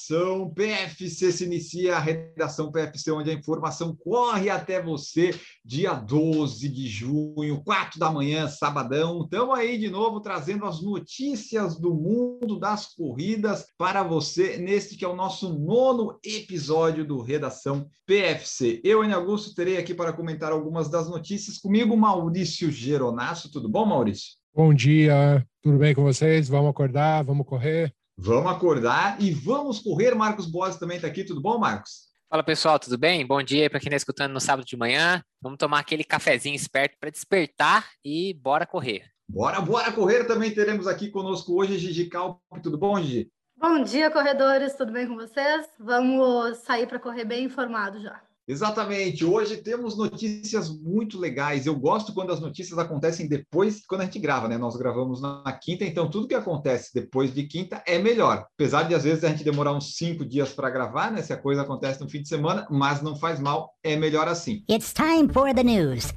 Redação PFC se inicia, a Redação PFC, onde a informação corre até você, dia 12 de junho, 4 da manhã, sabadão. Estamos aí de novo trazendo as notícias do mundo das corridas para você, neste que é o nosso nono episódio do Redação PFC. Eu, Enio Augusto, terei aqui para comentar algumas das notícias. Comigo, Maurício Geronasso. Tudo bom, Maurício? Bom dia, tudo bem com vocês? Vamos acordar, vamos correr? Vamos acordar e vamos correr. Marcos Boas também está aqui. Tudo bom, Marcos? Fala pessoal, tudo bem? Bom dia para quem está escutando no sábado de manhã. Vamos tomar aquele cafezinho esperto para despertar e bora correr. Bora, bora correr. Também teremos aqui conosco hoje Gigi Calp. Tudo bom, Gigi? Bom dia, corredores. Tudo bem com vocês? Vamos sair para correr bem informado já. Exatamente. Hoje temos notícias muito legais. Eu gosto quando as notícias acontecem depois, quando a gente grava, né? Nós gravamos na quinta, então tudo que acontece depois de quinta é melhor. Apesar de às vezes a gente demorar uns cinco dias para gravar, né? Se a coisa acontece no fim de semana, mas não faz mal, é melhor assim. It's time for the news.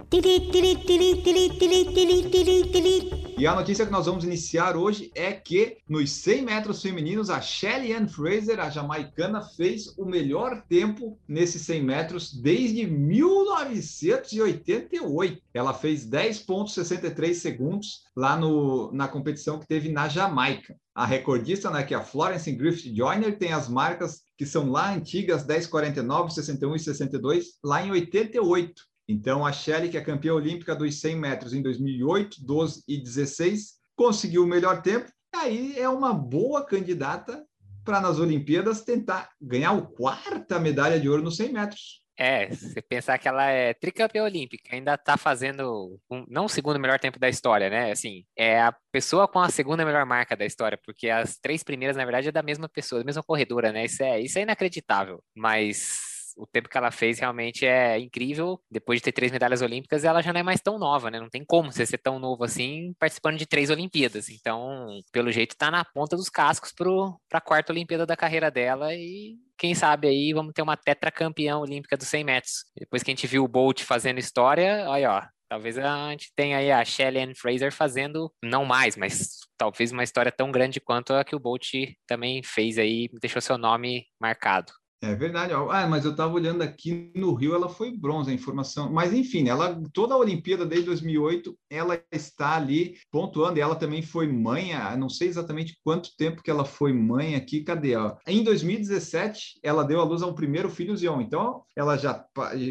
E a notícia que nós vamos iniciar hoje é que nos 100 metros femininos, a Shelly Ann Fraser, a jamaicana, fez o melhor tempo nesses 100 metros desde 1988. Ela fez 10,63 segundos lá no, na competição que teve na Jamaica. A recordista, né, que é a Florence Griffith Joyner, tem as marcas que são lá antigas, 10,49, 61 e 62, lá em 88. Então, a Shelley, que é campeã olímpica dos 100 metros em 2008, 12 e 16, conseguiu o melhor tempo. Aí é uma boa candidata para nas Olimpíadas tentar ganhar o quarta medalha de ouro nos 100 metros. É, você pensar que ela é tricampeã olímpica, ainda tá fazendo um, não o segundo melhor tempo da história, né? Assim, é a pessoa com a segunda melhor marca da história, porque as três primeiras, na verdade, é da mesma pessoa, da mesma corredora, né? Isso é, isso é inacreditável. Mas o tempo que ela fez realmente é incrível. Depois de ter três medalhas olímpicas, ela já não é mais tão nova, né? Não tem como você ser tão novo assim participando de três Olimpíadas. Então, pelo jeito, tá na ponta dos cascos para a quarta Olimpíada da carreira dela e quem sabe aí vamos ter uma tetracampeã olímpica dos 100 metros. Depois que a gente viu o Bolt fazendo história, aí ó, talvez a gente tenha aí a Shelly Ann Fraser fazendo, não mais, mas talvez uma história tão grande quanto a que o Bolt também fez aí, deixou seu nome marcado. É verdade. Ah, mas eu estava olhando aqui no Rio, ela foi bronze, a informação. Mas enfim, ela toda a Olimpíada desde 2008, ela está ali pontuando. E ela também foi mãe, não sei exatamente quanto tempo que ela foi mãe aqui. Cadê ela? Em 2017, ela deu à luz ao primeiro filho Zion. Então, ela já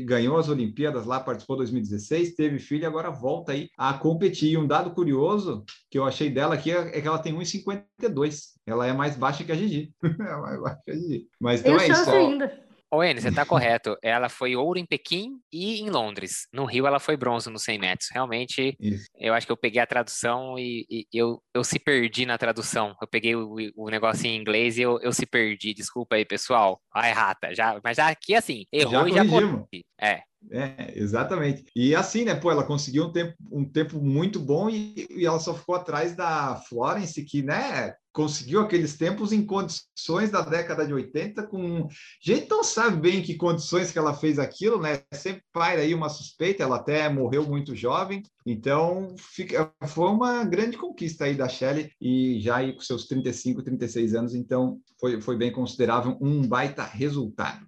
ganhou as Olimpíadas lá, participou 2016, teve filho agora volta aí a competir. E um dado curioso que eu achei dela aqui é que ela tem 1,52. Ela é mais baixa que a Gigi. é mais baixa que a Gigi. Mas então Tem é isso. ainda. Ô, Enio, você está correto. Ela foi ouro em Pequim e em Londres. No Rio, ela foi bronze nos 100 metros. Realmente, Isso. eu acho que eu peguei a tradução e, e eu, eu se perdi na tradução. Eu peguei o, o negócio em inglês e eu, eu se perdi. Desculpa aí, pessoal. Ai, rata. Já, mas já aqui, assim, errou Já e já corrigi. É. É, exatamente. E assim, né, pô, ela conseguiu um tempo, um tempo muito bom e, e ela só ficou atrás da Florence, que, né, conseguiu aqueles tempos em condições da década de 80, com gente não sabe bem em que condições que ela fez aquilo, né? Sempre paira aí uma suspeita, ela até morreu muito jovem, então fica, foi uma grande conquista aí da Shelley, e já aí com seus 35, 36 anos, então foi, foi bem considerável, um baita resultado.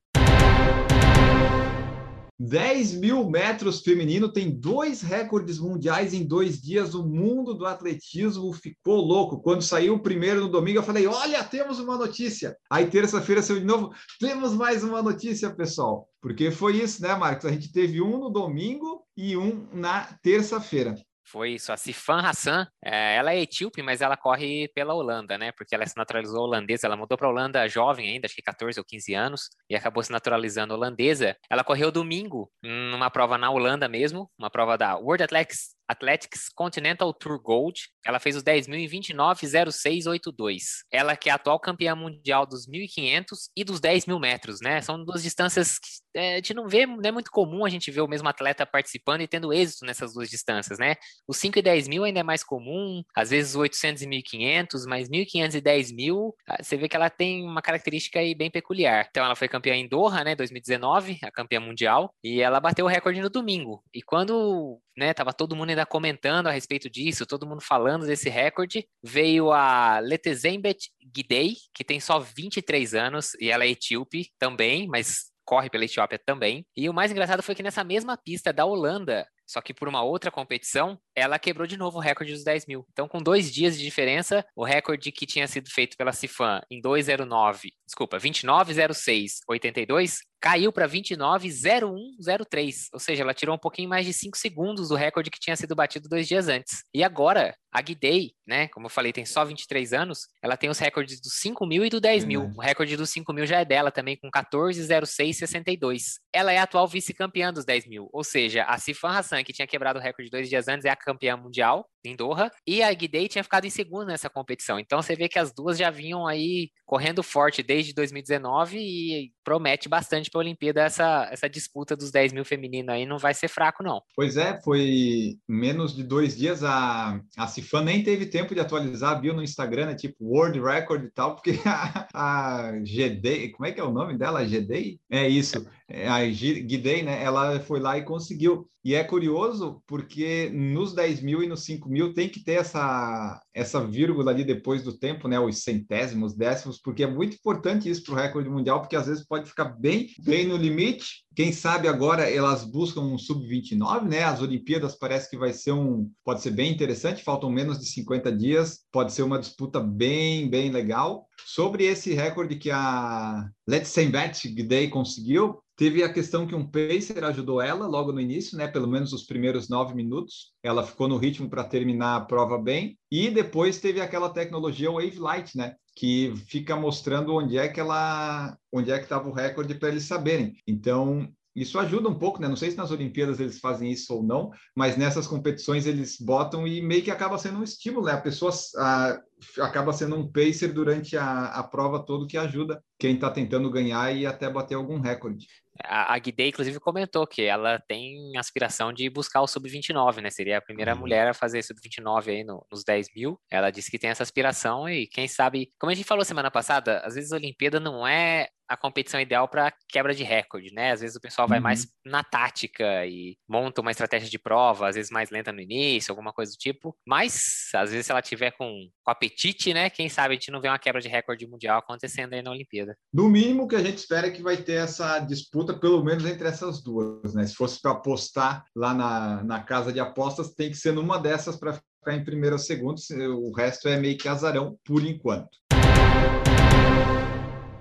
10 mil metros feminino tem dois recordes mundiais em dois dias. O mundo do atletismo ficou louco. Quando saiu o primeiro no domingo, eu falei: Olha, temos uma notícia. Aí, terça-feira, saiu de novo: Temos mais uma notícia, pessoal. Porque foi isso, né, Marcos? A gente teve um no domingo e um na terça-feira. Foi isso. A Sifan Hassan, é, ela é etíope, mas ela corre pela Holanda, né? Porque ela se naturalizou holandesa. Ela mudou para a Holanda jovem ainda, acho que 14 ou 15 anos, e acabou se naturalizando holandesa. Ela correu domingo numa prova na Holanda mesmo, uma prova da World Athletics Athletics Continental Tour Gold. Ela fez os 10 mil em 29,0682. Ela que é atual campeã mundial dos 1.500 e dos 10 mil metros, né? São duas distâncias que é, a gente não vê, não é muito comum a gente ver o mesmo atleta participando e tendo êxito nessas duas distâncias, né? Os 5 e 10 mil ainda é mais comum, às vezes 800 e 1.500, mas 1.500 e 10 mil, ah, você vê que ela tem uma característica aí bem peculiar. Então ela foi campeã em Doha, né, 2019, a campeã mundial, e ela bateu o recorde no domingo. E quando né? Tava todo mundo ainda comentando a respeito disso, todo mundo falando desse recorde. Veio a Letezembet Gidey, que tem só 23 anos, e ela é etíope também, mas corre pela Etiópia também. E o mais engraçado foi que nessa mesma pista da Holanda, só que por uma outra competição, ela quebrou de novo o recorde dos 10 mil. Então, com dois dias de diferença, o recorde que tinha sido feito pela Cifan em 209, desculpa, 29,06,82, caiu para 29,01,03. Ou seja, ela tirou um pouquinho mais de 5 segundos do recorde que tinha sido batido dois dias antes. E agora, a Guidei, né, como eu falei, tem só 23 anos, ela tem os recordes dos 5 mil e do 10 mil. O recorde dos 5 mil já é dela também, com 14,06,62. Ela é a atual vice-campeã dos 10 mil. Ou seja, a Sifan Hassan, que tinha quebrado o recorde dois dias antes, é a campeã mundial em Doha, e a Guidei tinha ficado em segundo nessa competição. Então você vê que as duas já vinham aí correndo forte desde 2019 e promete bastante para a Olimpíada essa, essa disputa dos 10 mil feminino aí, não vai ser fraco, não. Pois é, foi menos de dois dias, a, a Cifan nem teve tempo de atualizar, viu no Instagram, né, tipo World Record e tal, porque a, a GD, como é que é o nome dela? GD? É isso, a Guidei, né, ela foi lá e conseguiu. E é curioso porque nos 10 mil e nos 5 mil tem que ter essa, essa vírgula ali depois do tempo, né? Os centésimos, décimos, porque é muito importante isso para o recorde mundial, porque às vezes pode ficar bem, bem no limite. Quem sabe agora elas buscam um sub-29, né? As Olimpíadas parece que vai ser um. Pode ser bem interessante, faltam menos de 50 dias, pode ser uma disputa bem, bem legal. Sobre esse recorde que a Let's Say Day conseguiu, Teve a questão que um pacer ajudou ela logo no início, né? Pelo menos os primeiros nove minutos. Ela ficou no ritmo para terminar a prova bem. E depois teve aquela tecnologia Wave Light, né? Que fica mostrando onde é que ela, onde é que estava o recorde para eles saberem. Então isso ajuda um pouco, né? Não sei se nas Olimpíadas eles fazem isso ou não, mas nessas competições eles botam e meio que acaba sendo um estímulo, né? A pessoa a, acaba sendo um pacer durante a, a prova toda que ajuda quem está tentando ganhar e até bater algum recorde. A, a Guidei, inclusive, comentou que ela tem aspiração de buscar o sub-29, né? Seria a primeira uhum. mulher a fazer sub-29 aí no, nos 10 mil. Ela disse que tem essa aspiração e quem sabe, como a gente falou semana passada, às vezes a Olimpíada não é a competição ideal para quebra de recorde, né? Às vezes o pessoal vai uhum. mais na tática e monta uma estratégia de prova, às vezes mais lenta no início, alguma coisa do tipo. Mas, às vezes, se ela tiver com, com apetite, né? Quem sabe a gente não vê uma quebra de recorde mundial acontecendo aí na Olimpíada. No mínimo, que a gente espera é que vai ter essa disputa, pelo menos entre essas duas, né? Se fosse para apostar lá na, na casa de apostas, tem que ser numa dessas para ficar em primeiro ou segundo, o resto é meio que azarão por enquanto.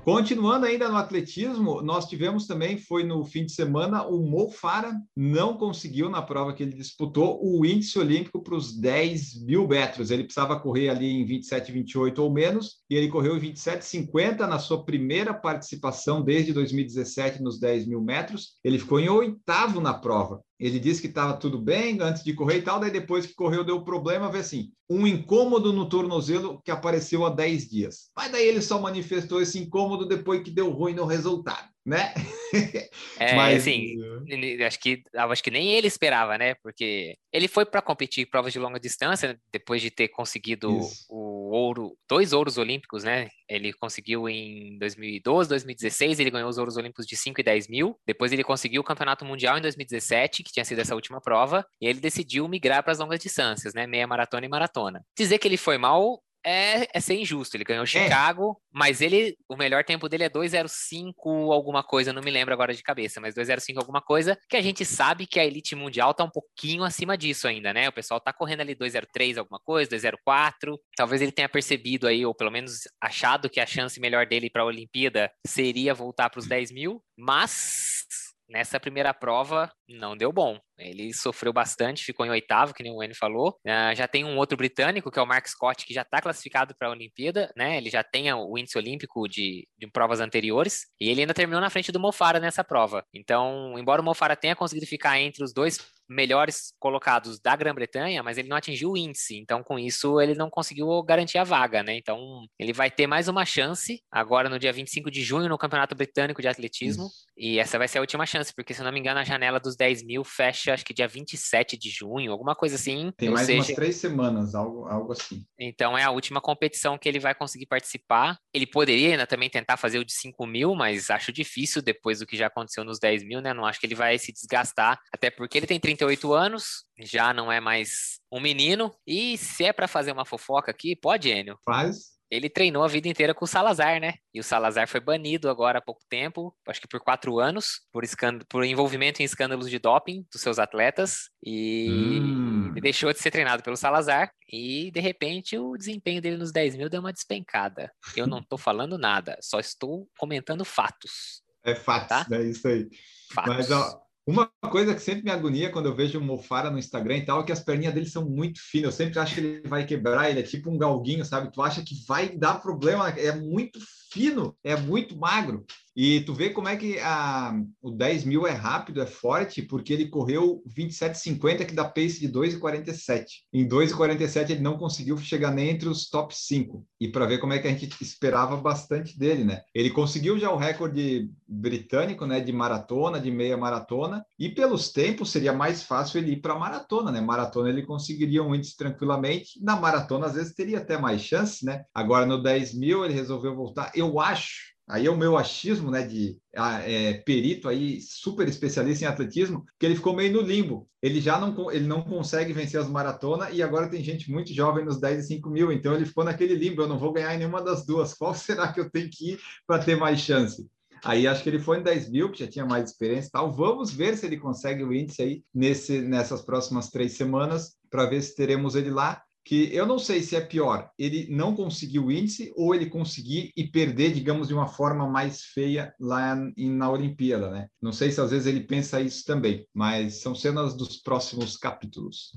Continuando ainda no atletismo, nós tivemos também, foi no fim de semana, o Mo Farah não conseguiu na prova que ele disputou o índice olímpico para os 10 mil metros. Ele precisava correr ali em 27, 28 ou menos, e ele correu em 27, 50 na sua primeira participação desde 2017 nos 10 mil metros. Ele ficou em oitavo na prova. Ele disse que estava tudo bem antes de correr e tal, daí depois que correu deu problema, vê assim, um incômodo no tornozelo que apareceu há 10 dias. Mas daí ele só manifestou esse incômodo depois que deu ruim no resultado né? É, Mas, assim, acho que acho que nem ele esperava, né? Porque ele foi para competir em provas de longa distância né? depois de ter conseguido Isso. o ouro, dois ouros olímpicos, né? Ele conseguiu em 2012, 2016, ele ganhou os ouros olímpicos de 5 e 10 mil. Depois ele conseguiu o campeonato mundial em 2017, que tinha sido essa última prova, e ele decidiu migrar para as longas distâncias, né? Meia maratona e maratona. Dizer que ele foi mal é, é ser injusto. Ele ganhou é. Chicago, é. mas ele, o melhor tempo dele é 205 alguma coisa, não me lembro agora de cabeça, mas 205 alguma coisa, que a gente sabe que a elite mundial tá um pouquinho acima disso ainda, né? O pessoal tá correndo ali 203 alguma coisa, 204. Talvez ele tenha percebido aí, ou pelo menos achado que a chance melhor dele para a Olimpíada seria voltar para os 10 mil, mas nessa primeira prova não deu bom. Ele sofreu bastante, ficou em oitavo, que nem o Wayne falou. Uh, já tem um outro britânico, que é o Mark Scott, que já está classificado para a Olimpíada, né? Ele já tem o índice olímpico de, de provas anteriores, e ele ainda terminou na frente do Mofara nessa prova. Então, embora o Mofara tenha conseguido ficar entre os dois melhores colocados da Grã-Bretanha, mas ele não atingiu o índice. Então, com isso, ele não conseguiu garantir a vaga, né? Então, ele vai ter mais uma chance agora no dia 25 de junho no Campeonato Britânico de Atletismo. E essa vai ser a última chance, porque, se eu não me engano, a janela dos 10 mil fecha, acho que dia 27 de junho, alguma coisa assim. Tem mais seja... umas três semanas, algo, algo assim. Então, é a última competição que ele vai conseguir participar. Ele poderia ainda também tentar fazer o de 5 mil, mas acho difícil depois do que já aconteceu nos 10 mil, né? Não acho que ele vai se desgastar, até porque ele tem 38 anos, já não é mais um menino. E se é para fazer uma fofoca aqui, pode, Enio? Faz ele treinou a vida inteira com o Salazar, né? E o Salazar foi banido agora há pouco tempo, acho que por quatro anos, por, por envolvimento em escândalos de doping dos seus atletas. E hum. ele deixou de ser treinado pelo Salazar. E, de repente, o desempenho dele nos 10 mil deu uma despencada. Eu não tô falando nada, só estou comentando fatos. É fatos, tá? é isso aí. Fatos. Mas, ó, uma coisa que sempre me agonia quando eu vejo o Mofara no Instagram e tal é que as perninhas dele são muito finas. Eu sempre acho que ele vai quebrar, ele é tipo um galguinho, sabe? Tu acha que vai dar problema, é muito fino, é muito magro. E tu vê como é que a, o 10 mil é rápido, é forte, porque ele correu 27,50, que dá pace de 2,47. Em 2,47 ele não conseguiu chegar nem entre os top 5. E para ver como é que a gente esperava bastante dele, né? Ele conseguiu já o recorde britânico, né, de maratona, de meia maratona, e pelos tempos seria mais fácil ele ir para maratona, né? Maratona ele conseguiria um índice tranquilamente. Na maratona, às vezes, teria até mais chance, né? Agora no 10 mil ele resolveu voltar. Acho aí é o meu achismo, né, de é, perito aí, super especialista em atletismo, que ele ficou meio no limbo. Ele já não, ele não consegue vencer as maratonas e agora tem gente muito jovem nos 10 e 5 mil, então ele ficou naquele limbo, eu não vou ganhar em nenhuma das duas, qual será que eu tenho que ir para ter mais chance? Aí acho que ele foi em 10 mil, que já tinha mais experiência e tal. Vamos ver se ele consegue o índice aí nesse, nessas próximas três semanas, para ver se teremos ele lá que eu não sei se é pior ele não conseguir o índice ou ele conseguir e perder, digamos, de uma forma mais feia lá na Olimpíada, né? Não sei se às vezes ele pensa isso também, mas são cenas dos próximos capítulos.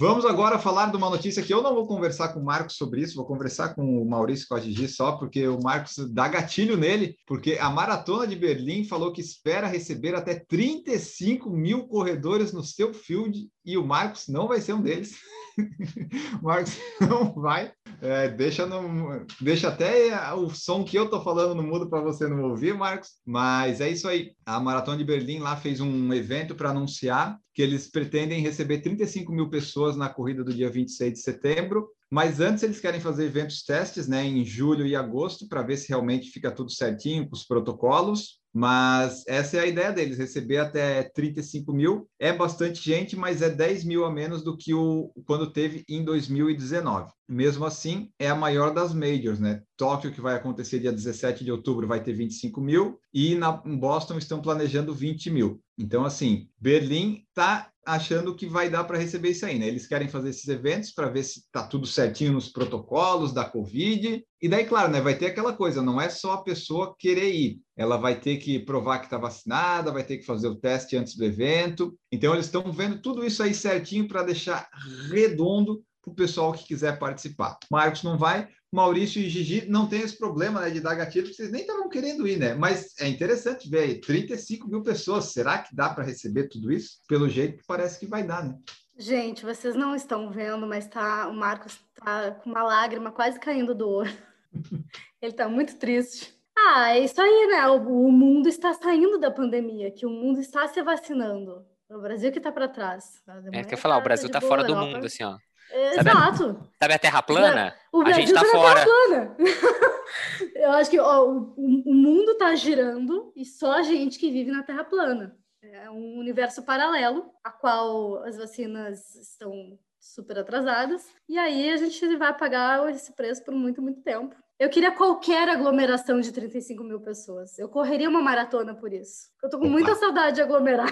Vamos agora falar de uma notícia que eu não vou conversar com o Marcos sobre isso, vou conversar com o Maurício Gigi só, porque o Marcos dá gatilho nele, porque a Maratona de Berlim falou que espera receber até 35 mil corredores no seu field e o Marcos não vai ser um deles. o Marcos não vai. É, deixa, no, deixa até o som que eu estou falando no mudo para você não ouvir, Marcos. Mas é isso aí. A Maratona de Berlim lá fez um evento para anunciar que eles pretendem receber 35 mil pessoas na corrida do dia 26 de setembro. Mas antes eles querem fazer eventos testes, né, em julho e agosto, para ver se realmente fica tudo certinho com os protocolos. Mas essa é a ideia deles, receber até 35 mil. É bastante gente, mas é 10 mil a menos do que o quando teve em 2019. Mesmo assim, é a maior das majors, né? Tóquio, que vai acontecer dia 17 de outubro, vai ter 25 mil, e na em Boston estão planejando 20 mil. Então, assim, Berlim está achando que vai dar para receber isso aí, né? Eles querem fazer esses eventos para ver se está tudo certinho nos protocolos da Covid. E daí, claro, né? Vai ter aquela coisa, não é só a pessoa querer ir, ela vai ter que provar que está vacinada, vai ter que fazer o teste antes do evento. Então, eles estão vendo tudo isso aí certinho para deixar redondo para o pessoal que quiser participar. Marcos não vai, Maurício e Gigi não tem esse problema né, de dar gatilho, porque vocês nem estavam querendo ir, né? Mas é interessante ver aí, 35 mil pessoas, será que dá para receber tudo isso? Pelo jeito, parece que vai dar, né? Gente, vocês não estão vendo, mas tá, o Marcos tá com uma lágrima quase caindo do olho. Ele tá muito triste. Ah, é isso aí, né? O, o mundo está saindo da pandemia, que o mundo está se vacinando. O Brasil que está para trás. É, quer falar, o Brasil tá fora do mundo, assim, ó. Exato. Sabe a, sabe a Terra plana? O a gente tá, tá fora. Plana. Eu acho que ó, o, o mundo tá girando e só a gente que vive na Terra plana. É um universo paralelo, a qual as vacinas estão super atrasadas. E aí a gente vai pagar esse preço por muito, muito tempo. Eu queria qualquer aglomeração de 35 mil pessoas. Eu correria uma maratona por isso. Eu tô com muita saudade de aglomerar.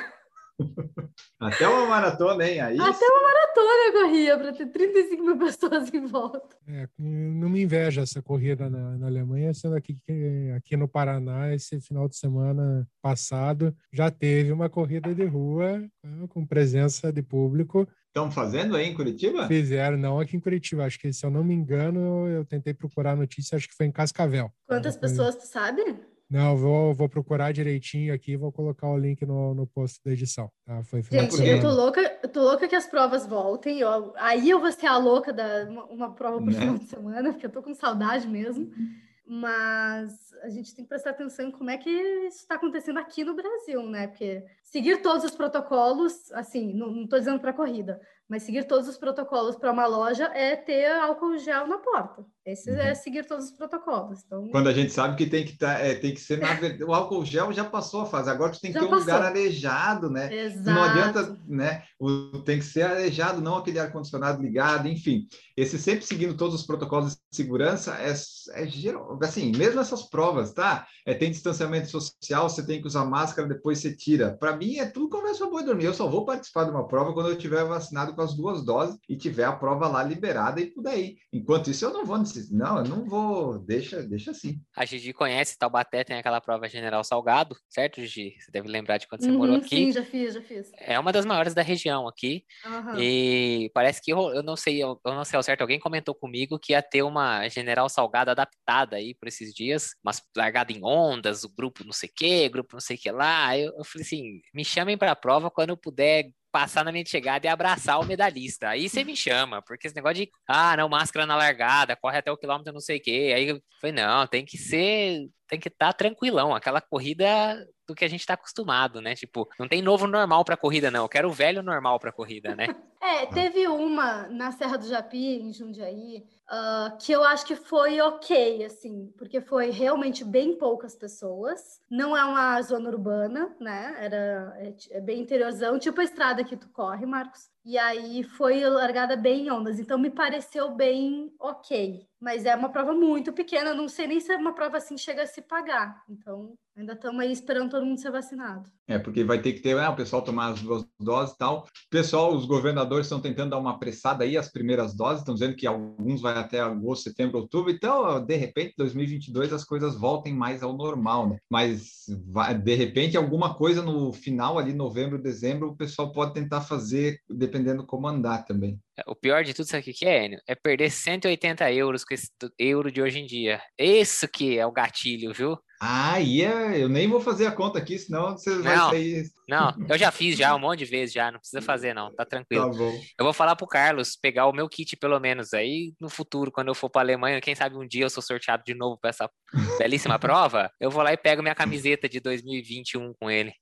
Até uma maratona, hein? Aí Até uma maratona eu corria para ter 35 mil pessoas em volta. É, não me inveja essa corrida na, na Alemanha, sendo aqui, que- aqui no Paraná, esse final de semana passado, já teve uma corrida de rua né, com presença de público. estão fazendo aí em Curitiba? Fizeram, não aqui em Curitiba, acho que, se eu não me engano, eu tentei procurar a notícia, acho que foi em Cascavel. Quantas foi- pessoas, tu sabe? Não, vou, vou procurar direitinho aqui, vou colocar o link no, no post da edição. Tá? Foi Gente, eu tô louca, eu tô louca que as provas voltem. eu- aí eu vou ser a louca da uma, uma prova por Né? final de semana, porque eu tô com saudade mesmo. Mas a gente tem que prestar atenção em como é que isso está acontecendo aqui no Brasil, né? Porque seguir todos os protocolos, assim, não, não tô dizendo para corrida, mas seguir todos os protocolos para uma loja é ter álcool gel na porta. Esse é Uhum. seguir todos os protocolos. Então, Quando a gente sabe que tem que tá, é, tem que ser na verdade, o álcool gel já passou a fase. Agora tu tem que Já ter um lugar passou. arejado, né? exato. Não adianta, né? O, tem que ser arejado, não aquele ar-condicionado ligado, enfim. Esse sempre seguindo todos os protocolos de segurança é, é geral, assim, mesmo essas provas, tá? É, tem distanciamento social, você tem que usar máscara, depois você tira. Para mim é tudo conversa boa dormir. Eu só vou participar de uma prova quando eu tiver vacinado com as duas doses e tiver a prova lá liberada e por aí. Enquanto isso, eu não vou nesse, não, eu não vou, deixa, deixa assim. A Gigi conhece Taubaté, tem aquela prova General Salgado, certo, Gigi? Você deve lembrar de quando você morou Uhum, aqui. Sim, já fiz, já fiz. É uma das maiores da região aqui. Aham. E parece que eu, eu não sei, eu, eu não sei ao certo, alguém comentou comigo que ia ter uma General Salgado adaptada aí por esses dias, mas largada em ondas, o grupo não sei o que, grupo não sei o que lá. Eu, eu falei assim, me chamem para a prova quando eu puder passar na minha chegada e abraçar o medalhista. Aí você me chama, porque esse negócio de, ah, não, máscara na largada, corre até o quilômetro não sei o que. Aí eu falei, não, tem que ser, tem que estar tranquilão, aquela corrida do que a gente tá acostumado, né? Tipo, não tem novo normal pra corrida, não. Eu quero o velho normal pra corrida, né? É, teve uma na Serra do Japi, em Jundiaí, ah, que eu acho que foi ok, assim, porque foi realmente bem poucas pessoas. Não é uma zona urbana, né? Era é, é bem interiorzão, tipo a estrada que tu corre, Marcos. E aí foi largada bem em ondas, então me pareceu bem ok. Mas é uma prova muito pequena, não sei nem se é uma prova assim chega a se pagar. Então, ainda estamos aí esperando todo mundo ser vacinado. É, porque vai ter que ter ah, o pessoal tomar as duas doses e tal. Pessoal, os governadores estão tentando dar uma apressada aí, as primeiras doses, estão dizendo que alguns vai até agosto, setembro, outubro. Então, de repente, 2022 as coisas voltem mais ao normal, né? Mas, vai- de repente, alguma coisa no final ali, novembro, dezembro, o pessoal pode tentar fazer, dependendo como andar também. O pior de tudo, sabe o que é, Enio? É perder 180 euros com esse euro de hoje em dia. Isso que é o gatilho, viu? Ah, e é, eu nem vou fazer a conta aqui, senão você vai Não. sair. Não, eu já fiz já um monte de vezes já, não precisa fazer não, tá Tá tranquilo. bom. Eu vou falar pro Carlos pegar o meu kit pelo menos aí no futuro, quando eu for pra Alemanha, quem sabe um dia eu sou sorteado de novo pra essa belíssima prova, eu vou lá e pego minha camiseta de 2021 com ele.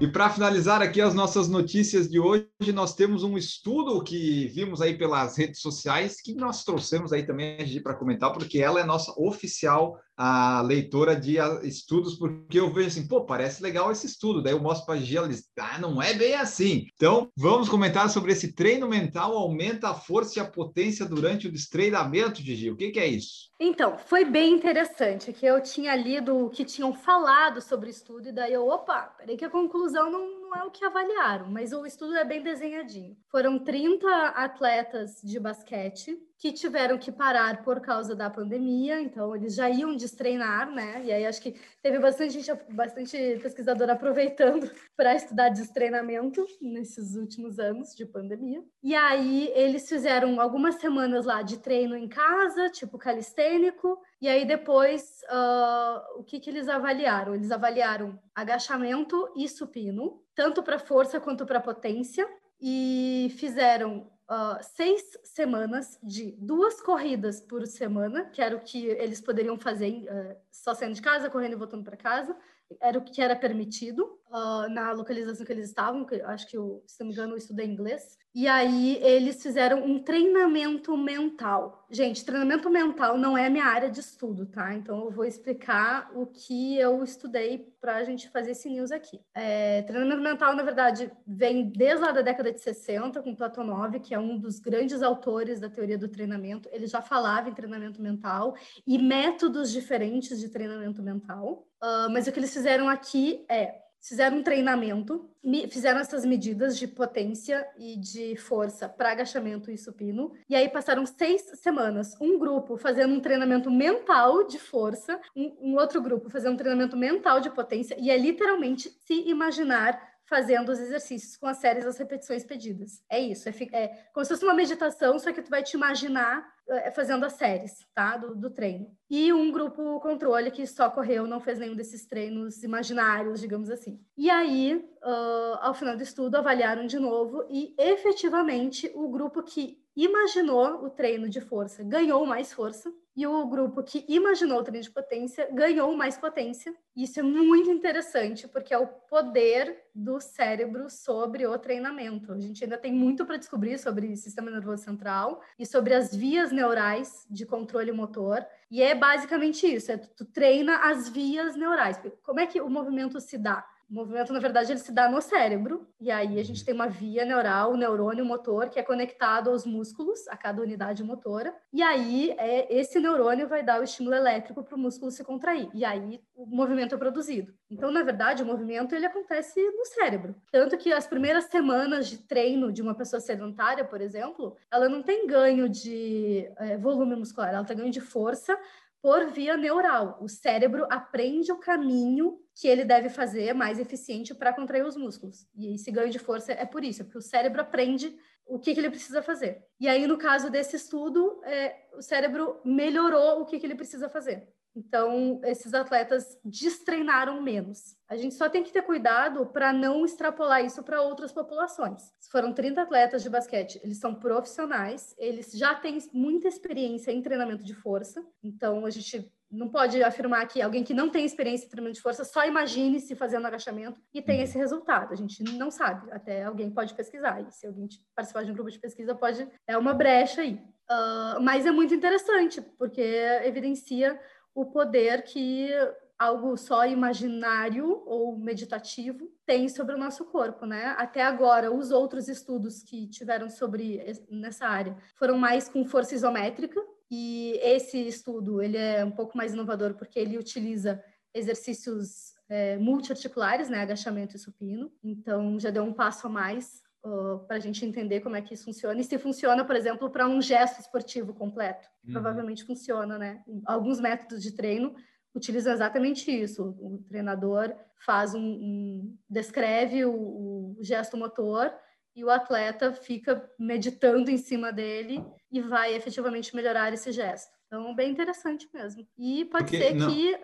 E para finalizar aqui as nossas notícias de hoje, nós temos um estudo que vimos aí pelas redes sociais que nós trouxemos aí também para comentar, porque ela é nossa oficial a leitora de estudos, porque eu vejo assim, pô, parece legal esse estudo. Daí eu mostro para a Gigi, ela diz, ah, não é bem assim. Então, vamos comentar sobre esse treino mental aumenta a força e a potência durante o destreinamento, Gigi. O que, que é isso? Então, foi bem interessante, que eu tinha lido o que tinham falado sobre estudo, e daí eu, opa, peraí que a conclusão não, não é o que avaliaram, mas o estudo é bem desenhadinho. Foram 30 atletas de basquete que tiveram que parar por causa da pandemia, então eles já iam destreinar, né? E aí acho que teve bastante gente, bastante pesquisador aproveitando para estudar destreinamento nesses últimos anos de pandemia. E aí eles fizeram algumas semanas lá de treino em casa, tipo calistênico, e aí depois ah, o que, que eles avaliaram? Eles avaliaram agachamento e supino, tanto para força quanto para potência, e fizeram ah, seis semanas de duas corridas por semana, que era o que eles poderiam fazer ah, só saindo de casa, correndo e voltando para casa, era o que era permitido ah, na localização que eles estavam, que acho que, eu, se não me engano, eu estudei inglês. E aí eles fizeram um treinamento mental. Gente, treinamento mental não é minha área de estudo, tá? Então eu vou explicar o que eu estudei para a gente fazer esse news aqui. É, treinamento mental, na verdade, vem desde lá da década de 60, com Platonov, que é um dos grandes autores da teoria do treinamento. Ele já falava em treinamento mental e métodos diferentes de treinamento mental. Ah, mas o que eles fizeram aqui é fizeram um treinamento, fizeram essas medidas de potência e de força para agachamento e supino, e aí passaram seis semanas, um grupo fazendo um treinamento mental de força, um, um outro grupo fazendo um treinamento mental de potência, e é literalmente se imaginar fazendo os exercícios com as séries das repetições pedidas. É isso, é, é, como se fosse uma meditação, só que tu vai te imaginar é, fazendo as séries, tá, do, do, treino. E um grupo controle que só correu, não fez nenhum desses treinos imaginários, digamos assim. E aí, uh, ao final do estudo, avaliaram de novo e, efetivamente, o grupo que imaginou o treino de força ganhou mais força e o grupo que imaginou o treino de potência ganhou mais potência. Isso é muito interessante porque é o poder do cérebro sobre o treinamento. A gente ainda tem muito para descobrir sobre sistema nervoso central e sobre as vias neurais de controle motor. E é basicamente isso: é tu, tu treina as vias neurais. Como é que o movimento se dá? O movimento, na verdade, ele se dá no cérebro, e aí a gente tem uma via neural, o neurônio motor, que é conectado aos músculos, a cada unidade motora, e aí é, esse neurônio vai dar o estímulo elétrico para o músculo se contrair, e aí o movimento é produzido. Então, na verdade, o movimento ele acontece no cérebro. Tanto que as primeiras semanas de treino de uma pessoa sedentária, por exemplo, ela não tem ganho de é, volume muscular, ela tem ganho de força, por via neural. O cérebro aprende o caminho que ele deve fazer mais eficiente para contrair os músculos. E esse ganho de força é por isso, é porque o cérebro aprende o que, que ele precisa fazer. E aí, no caso desse estudo, é, o cérebro melhorou o que, que ele precisa fazer. Então, esses atletas destreinaram menos. A gente só tem que ter cuidado para não extrapolar isso para outras populações. Se foram 30 atletas de basquete, eles são profissionais, eles já têm muita experiência em treinamento de força. Então, a gente não pode afirmar que alguém que não tem experiência em treinamento de força só imagine se fazendo agachamento e tem uhum. esse resultado. A gente não sabe. Até alguém pode pesquisar. E se alguém participar de um grupo de pesquisa, pode. É uma brecha aí. Uh, mas é muito interessante, porque evidencia o poder que algo só imaginário ou meditativo tem sobre o nosso corpo, né? Até agora, os outros estudos que tiveram sobre nessa área foram mais com força isométrica, e esse estudo ele é um pouco mais inovador porque ele utiliza exercícios é, multiarticulares, né, agachamento e supino. Então já deu um passo a mais uh, para a gente entender como é que isso funciona e se funciona, por exemplo, para um gesto esportivo completo. Uhum. Provavelmente funciona, né? Alguns métodos de treino utilizam exatamente isso. O treinador faz um, um descreve o, o gesto motor e o atleta fica meditando em cima dele e vai efetivamente melhorar esse gesto. Então, bem interessante mesmo. E pode Porque, ser não, que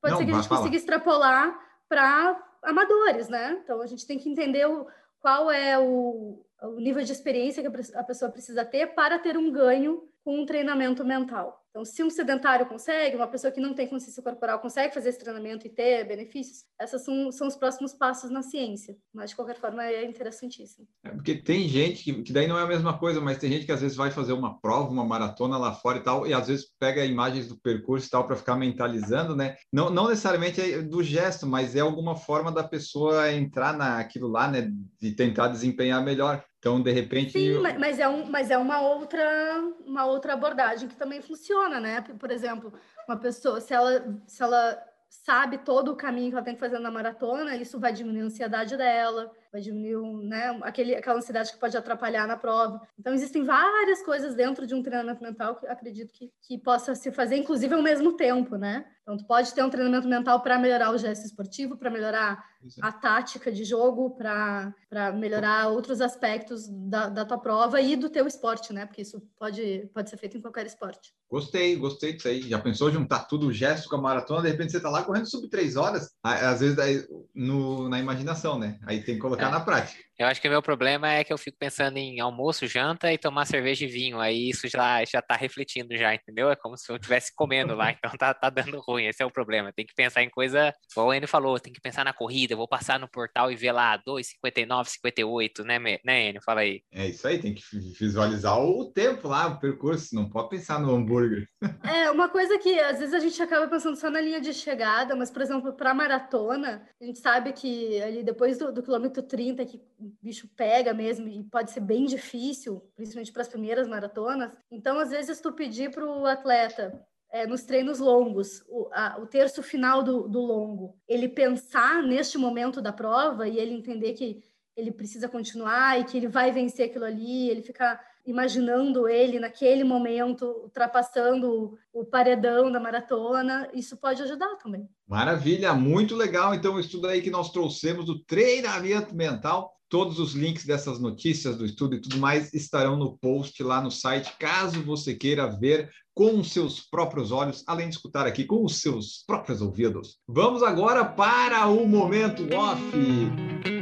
pode não, ser que a gente consiga extrapolar para amadores, né? Então, a gente tem que entender o, qual é o, o nível de experiência que a pessoa precisa ter para ter um ganho com um treinamento mental. Então, se um sedentário consegue, uma pessoa que não tem consciência corporal consegue fazer esse treinamento e ter benefícios, esses são, são os próximos passos na ciência. Mas, de qualquer forma, é interessantíssimo. É porque tem gente que, que daí não é a mesma coisa, mas tem gente que às vezes vai fazer uma prova, uma maratona lá fora e tal, e às vezes pega imagens do percurso e tal para ficar mentalizando, né? Não, não necessariamente é do gesto, mas é alguma forma da pessoa entrar naquilo lá, né? De tentar desempenhar melhor. Então, de repente. Sim, eu... mas, é um, mas é uma outra, uma outra abordagem que também funciona, né? Por exemplo, uma pessoa, se ela, se ela sabe todo o caminho que ela tem que fazer na maratona, isso vai diminuir a ansiedade dela, vai diminuir né, aquele, aquela ansiedade que pode atrapalhar na prova. Então, existem várias coisas dentro de um treinamento mental que acredito que, que possa se fazer, inclusive ao mesmo tempo, né? Então, tu pode ter um treinamento mental para melhorar o gesto esportivo, para melhorar Exato. a tática de jogo, para melhorar outros aspectos da, da tua prova e do teu esporte, né? Porque isso pode, pode ser feito em qualquer esporte. Gostei, gostei disso aí. Já pensou juntar tudo o gesto com a maratona? De repente você está lá correndo sub três horas, às vezes no, na imaginação, né? Aí tem que colocar é. na prática. Eu acho que o meu problema é que eu fico pensando em almoço, janta e tomar cerveja e vinho. Aí isso já, já tá refletindo já, entendeu? É como se eu estivesse comendo lá, então tá, tá dando ruim. Esse é o problema. Tem que pensar em coisa, como o Enio falou, tem que pensar na corrida. Eu vou passar no portal e ver lá 2,59, 58, né, né, Enio? Fala aí. É isso aí, tem que visualizar o tempo lá, o percurso. Não pode pensar no hambúrguer. É, uma coisa que às vezes a gente acaba pensando só na linha de chegada, mas, por exemplo, para maratona, a gente sabe que ali depois do, do quilômetro 30, que bicho pega mesmo e pode ser bem difícil, principalmente para as primeiras maratonas. Então, às vezes, tu pedir para o atleta é, nos treinos longos, o, a, o terço final do, do longo, ele pensar neste momento da prova e ele entender que ele precisa continuar e que ele vai vencer aquilo ali, ele fica imaginando ele naquele momento ultrapassando o paredão da maratona, isso pode ajudar também. Maravilha, muito legal. Então, o estudo aí que nós trouxemos do treinamento mental. Todos os links dessas notícias do estudo e tudo mais estarão no post lá no site, caso você queira ver com os seus próprios olhos, além de escutar aqui com os seus próprios ouvidos. Vamos agora para o momento off.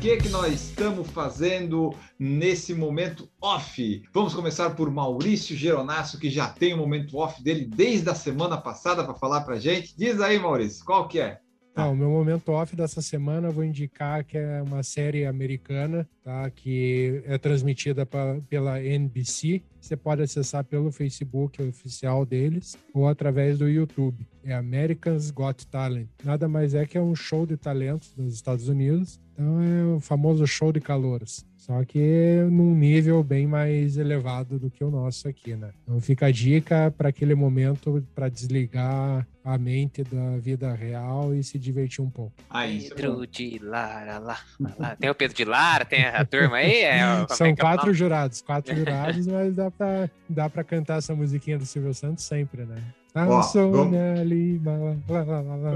Que que nós estamos fazendo nesse momento off? Vamos começar por Maurício Geronasso, que já tem o momento off dele desde a semana passada para falar para gente. Diz aí, Maurício, qual que é? Ah, o meu momento off dessa semana eu vou indicar que é uma série americana, tá? Que é transmitida pra, pela NBC. Você pode acessar pelo Facebook oficial deles ou através do YouTube. É Americans Got Talent. Nada mais é que é um show de talentos dos Estados Unidos. Então é o famoso show de calouros. Só que num nível bem mais elevado do que o nosso aqui, né? Então fica a dica para aquele momento para desligar a mente da vida real e se divertir um pouco. Ah, isso é Pedro bom. de Lara, lá, lá. Tem o Pedro de Lara, tem a turma aí? É, é São é quatro jurados, quatro jurados, mas dá pra, dá pra cantar essa musiquinha do Silvio Santos sempre, né? A Ó, Sônia Lima, lá, lá, lá.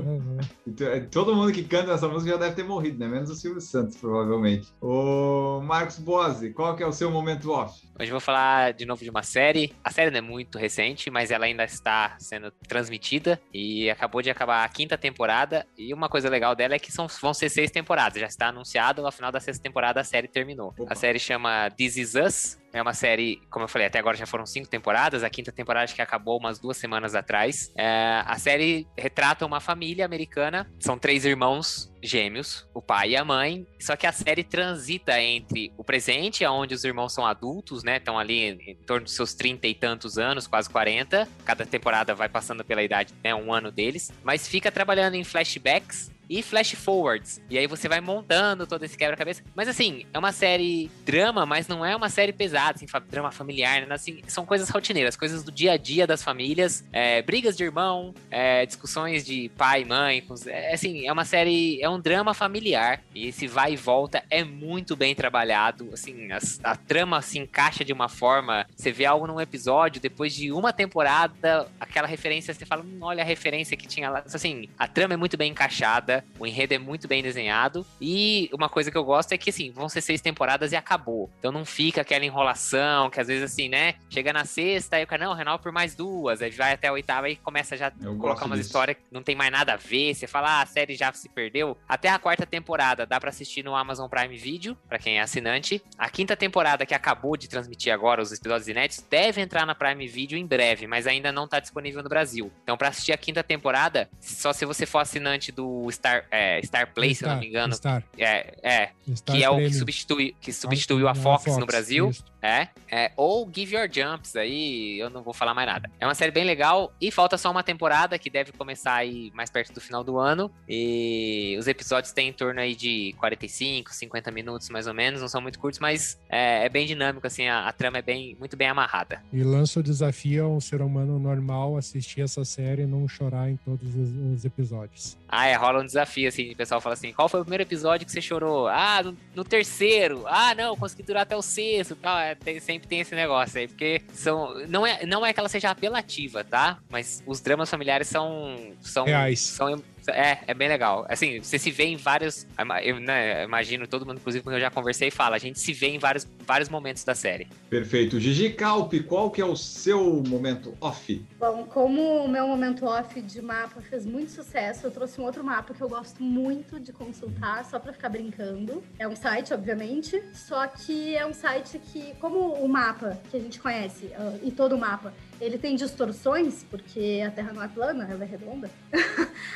Então, é, Todo mundo que canta essa música já deve ter morrido, né? Menos o Silvio Santos, provavelmente. Ô, Marcos Bose, qual que é o seu momento off? Hoje eu vou falar de novo de uma série. A série não é muito recente, mas ela ainda está sendo transmitida e acabou de acabar a quinta temporada. E uma coisa legal dela é que são, vão ser seis temporadas. Já está anunciado, ao final da sexta temporada a série terminou. Opa. A série chama This Is Us. É uma série, como eu falei, até agora já foram cinco temporadas. A quinta temporada que acabou umas duas semanas atrás. É, a série retrata uma família americana. São três irmãos gêmeos, o pai e a mãe. Só que a série transita entre o presente, onde os irmãos são adultos, né? Estão ali em torno dos seus 30 e tantos anos, quase 40. Cada temporada vai passando pela idade, né? Um ano deles. Mas fica trabalhando em flashbacks e flash forwards. E aí você vai montando todo esse quebra-cabeça. Mas assim, é uma série drama, mas não é uma série pesada, assim, drama familiar, né? Assim, são coisas rotineiras, coisas do dia a dia das famílias, é, brigas de irmão, é, discussões de pai e mãe. com é, assim, é uma série, é um drama familiar. E esse vai e volta é muito bem trabalhado. Assim, as- a trama se encaixa de uma forma. Você vê algo num episódio, depois de uma temporada, aquela referência, você fala, hum, olha a referência que tinha lá. Assim, a trama é muito bem encaixada, o enredo é muito bem desenhado. E uma coisa que eu gosto é que, assim, vão ser seis temporadas e acabou. Então não fica aquela enrolação, que às vezes, assim, né? Chega na sexta, aí o cara, não, renova por mais duas. Aí vai até a oitava e começa já Eu colocar umas disso. histórias que não tem mais nada a ver. Você fala, ah, a série já se perdeu. Até a quarta temporada dá pra assistir no Amazon Prime Video, pra quem é assinante. A quinta temporada, que acabou de transmitir agora os episódios inéditos, deve entrar na Prime Video em breve, mas ainda não tá disponível no Brasil. Então, pra assistir a quinta temporada, só se você for assinante do Star, é, Star Play, se eu não me engano. Star, É, é Star que é o que, substitui, que substituiu a Ah, Fox, no Brasil. isso. É, é, ou Give Your Jumps, aí eu não vou falar mais nada. É uma série bem legal e falta só uma temporada que deve começar aí mais perto do final do ano. E os episódios têm em torno aí de 45, 50 minutos mais ou menos, não são muito curtos, mas é, é bem dinâmico, assim, a, a trama é bem, muito bem amarrada. E lança o desafio a um ser humano normal assistir essa série e não chorar em todos os, os episódios. Ah, é, rola um desafio, assim, o pessoal fala assim, qual foi o primeiro episódio que você chorou? Ah, no, no terceiro. Ah, não, consegui durar até o sexto, tal. É, tem- sempre tem esse negócio aí, porque são, não é, não é que ela seja apelativa, tá? Mas os dramas familiares são, são, Reais. são é, é bem legal. Assim, você se vê em vários. Eu né, imagino todo mundo, inclusive, porque eu já conversei e fala, a gente se vê em vários, vários momentos da série. Perfeito. Gigi Calpe, qual que é o seu momento off? Bom, como o meu momento off de mapa fez muito sucesso, eu trouxe um outro mapa que eu gosto muito de consultar, só para ficar brincando. É um site, obviamente, só que é um site que, como o mapa que a gente conhece, ah, e todo mapa, ele tem distorções, porque a Terra não é plana, ela é redonda.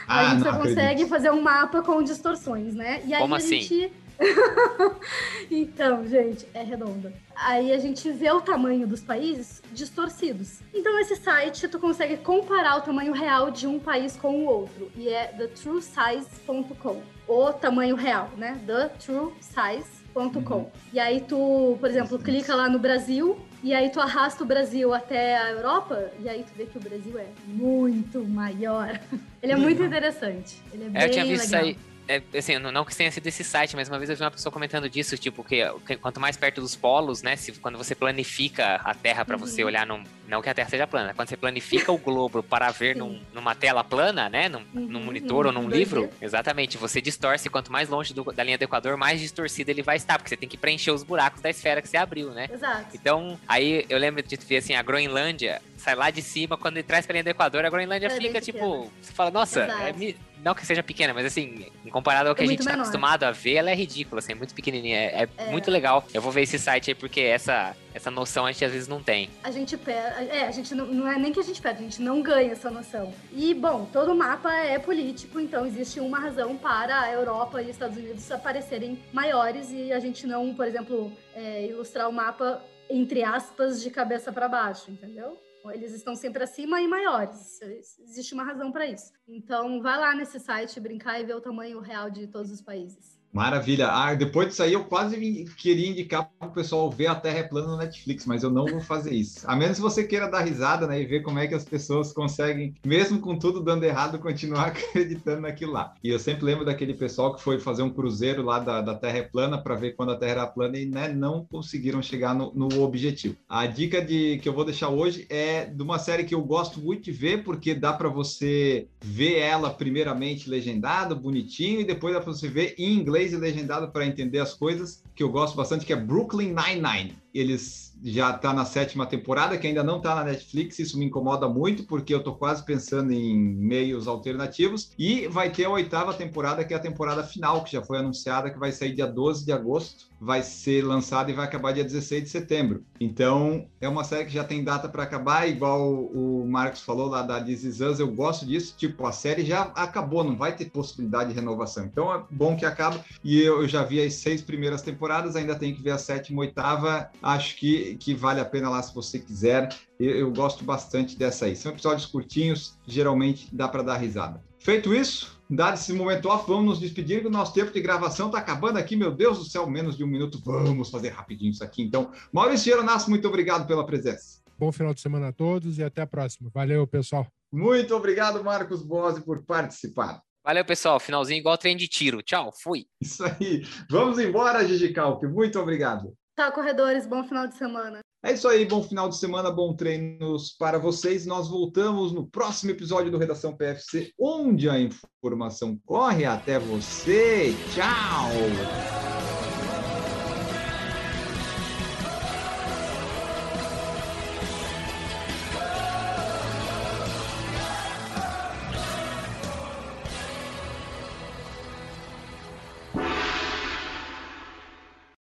Ah, a gente só consegue acredito. fazer um mapa com distorções, né? E aí Como a assim? gente. então, gente, é redonda. Aí a gente vê o tamanho dos países distorcidos. Então, esse site tu consegue comparar o tamanho real de um país com o outro. E é thetruesize.com. O tamanho real, né? thetruesize.com. .com. E aí tu, por exemplo, clica lá no Brasil e aí tu arrasta o Brasil até a Europa e aí tu vê que o Brasil é muito maior. Ele é muito interessante. Ele é, bem É, eu tinha visto isso legal. aí. É, assim, não, que tenha sido esse site, mas uma vez eu vi uma pessoa comentando disso, tipo, que, que quanto mais perto dos polos, né? Se, quando você planifica a Terra para você Uhum. olhar num. Não que a Terra seja plana, quando você planifica o globo para ver num- numa tela plana, né? Num, Uhum, num monitor ou num num 2D. livro, exatamente, você distorce quanto mais longe do- da linha do Equador, mais distorcido ele vai estar, porque você tem que preencher os buracos da esfera que você abriu, né? Exato. Então, aí eu lembro de ver assim, a Groenlândia sai lá de cima, quando ele traz pra linha do Equador, a Groenlândia É fica tipo. pequena. Você fala, nossa, é não que seja pequena, mas assim, comparado ao que É a gente tá menor. acostumado a ver, ela é ridícula, assim, é muito pequenininha. É, é É. muito legal. Eu vou ver esse site aí porque essa, essa noção a gente às vezes não tem. A gente perde. É, a gente não, não é nem que a gente perde, a gente não ganha essa noção. E, bom, todo mapa é político, então existe uma razão para a Europa e Estados Unidos aparecerem maiores e a gente não, por exemplo, é, ilustrar o mapa, entre aspas, de cabeça para baixo, entendeu? Eles estão sempre acima e maiores. Existe uma razão para isso. Então, vai lá nesse site brincar e ver o tamanho real de todos os países. Maravilha. Ah, depois disso aí eu quase queria indicar para o pessoal ver a Terra é plana no Netflix, mas eu não vou fazer isso. A menos que você queira dar risada, né, e ver como é que as pessoas conseguem, mesmo com tudo dando errado, continuar acreditando naquilo lá. E eu sempre lembro daquele pessoal que foi fazer um cruzeiro lá da, da Terra é plana para ver quando a Terra era plana e né, não conseguiram chegar no, no objetivo. A dica de que eu vou deixar hoje é de uma série que eu gosto muito de ver, porque dá para você ver ela primeiramente legendado, bonitinho, e depois dá para você ver em inglês e legendado para entender as coisas, que eu gosto bastante, que é Brooklyn Nine-Nine. Eles já tá na sétima temporada, que ainda não tá na Netflix, isso me incomoda muito, porque eu tô quase pensando em meios alternativos, e vai ter a oitava temporada, que é a temporada final, que já foi anunciada, que vai sair dia 12 de agosto, vai ser lançada e vai acabar dia 16 de setembro. Então, é uma série que já tem data para acabar, igual o Marcos falou lá da This Is Us, eu gosto disso, tipo, a série já acabou, não vai ter possibilidade de renovação. Então, é bom que acabe, e eu já vi as seis primeiras temporadas, ainda tenho que ver a sétima, oitava, acho que, que vale a pena lá se você quiser. Eu, eu gosto bastante dessa aí. São episódios curtinhos, geralmente dá para dar risada. Feito isso, dado esse momento off, vamos nos despedir, que o nosso tempo de gravação está acabando aqui, meu Deus do céu, menos de um minuto. Vamos fazer rapidinho isso aqui. Então, Maurício Geronasso, muito obrigado pela presença. Bom final de semana a todos e até a próxima. Valeu, pessoal. Muito obrigado, Marcos Bose, por participar. Valeu, pessoal. Finalzinho igual trem de tiro. Tchau, fui. Isso aí. Vamos embora, Gigi Calque. Muito obrigado. Tá, corredores, bom final de semana. É isso aí, bom final de semana, bom treinos para vocês. Nós voltamos no próximo episódio do Redação PFC, onde a informação corre até você. Tchau!